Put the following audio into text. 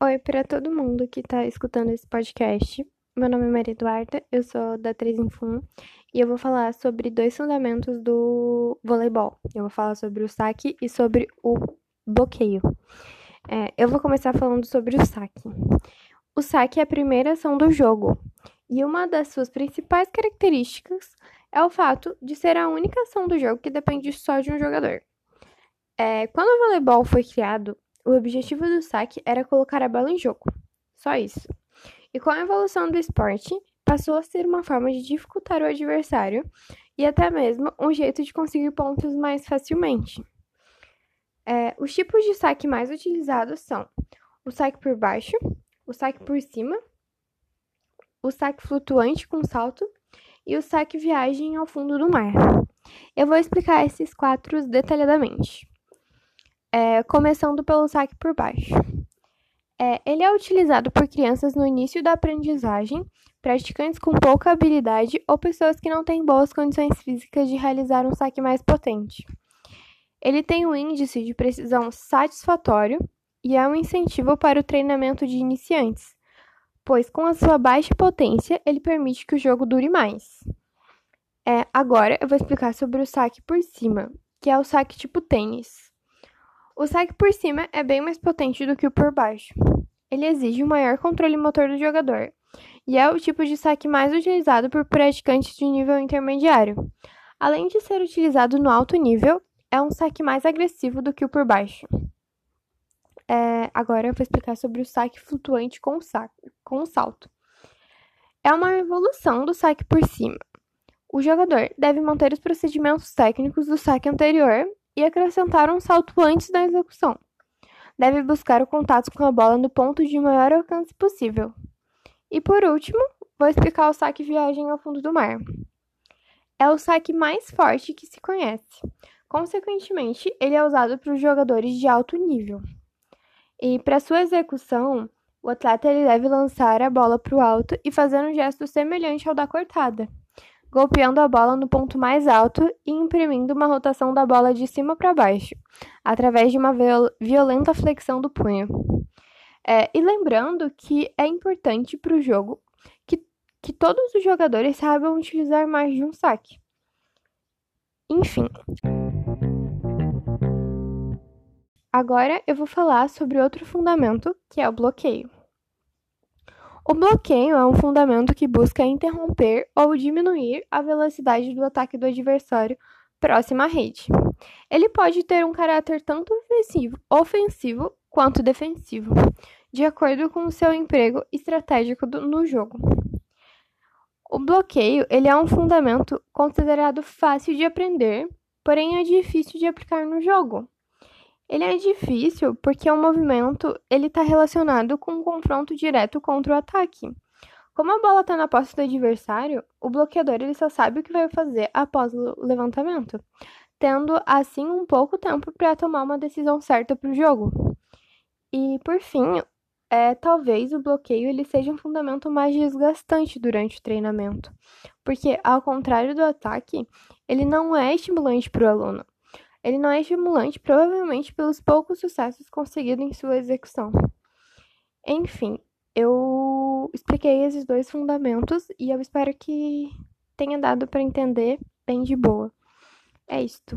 Oi para todo mundo que está escutando esse podcast. Meu nome é Maria Eduarda, eu sou da 3 em Fum e eu vou falar sobre dois fundamentos do voleibol. Eu vou falar sobre o saque e sobre o bloqueio. É, eu vou começar falando sobre o saque. O saque é a primeira ação do jogo e uma das suas principais características é o fato de ser a única ação do jogo que depende só de um jogador. É, quando o voleibol foi criado, o objetivo do saque era colocar a bola em jogo. Só isso. E com a evolução do esporte, passou a ser uma forma de dificultar o adversário e até mesmo um jeito de conseguir pontos mais facilmente. É, os tipos de saque mais utilizados são o saque por baixo, o saque por cima, o saque flutuante com salto e o saque viagem ao fundo do mar. Eu vou explicar esses quatro detalhadamente é, começando pelo saque por baixo. É, ele é utilizado por crianças no início da aprendizagem, praticantes com pouca habilidade ou pessoas que não têm boas condições físicas de realizar um saque mais potente. Ele tem um índice de precisão satisfatório e é um incentivo para o treinamento de iniciantes, pois com a sua baixa potência ele permite que o jogo dure mais. É, agora eu vou explicar sobre o saque por cima, que é o saque tipo tênis. O saque por cima é bem mais potente do que o por baixo. Ele exige um maior controle motor do jogador e é o tipo de saque mais utilizado por praticantes de nível intermediário. Além de ser utilizado no alto nível, é um saque mais agressivo do que o por baixo. É, agora eu vou explicar sobre o saque flutuante com, saque, com salto. É uma evolução do saque por cima. O jogador deve manter os procedimentos técnicos do saque anterior e acrescentar um salto antes da execução. Deve buscar o contato com a bola no ponto de maior alcance possível. E por último, vou explicar o saque viagem ao fundo do mar. É o saque mais forte que se conhece. Consequentemente, ele é usado para os jogadores de alto nível. E para sua execução, o atleta ele deve lançar a bola para o alto e fazer um gesto semelhante ao da cortada golpeando a bola no ponto mais alto e imprimindo uma rotação da bola de cima para baixo, através de uma violenta flexão do punho. É, e lembrando que é importante para o jogo que, que todos os jogadores saibam utilizar mais de um saque. Enfim. Agora eu vou falar sobre outro fundamento, que é o bloqueio. O bloqueio é um fundamento que busca interromper ou diminuir a velocidade do ataque do adversário próximo à rede. Ele pode ter um caráter tanto ofensivo, ofensivo quanto defensivo, de acordo com o seu emprego estratégico do, no jogo. O bloqueio ele é um fundamento considerado fácil de aprender, porém é difícil de aplicar no jogo. Ele é difícil porque o movimento ele está relacionado com um confronto direto contra o ataque. Como a bola está na posse do adversário, o bloqueador ele só sabe o que vai fazer após o levantamento, tendo assim um pouco tempo para tomar uma decisão certa para o jogo. E por fim, é, talvez o bloqueio ele seja um fundamento mais desgastante durante o treinamento, porque ao contrário do ataque, ele não é estimulante para o aluno. Ele não é estimulante, provavelmente pelos poucos sucessos conseguidos em sua execução. Enfim, eu expliquei esses dois fundamentos e eu espero que tenha dado para entender bem de boa. É isto.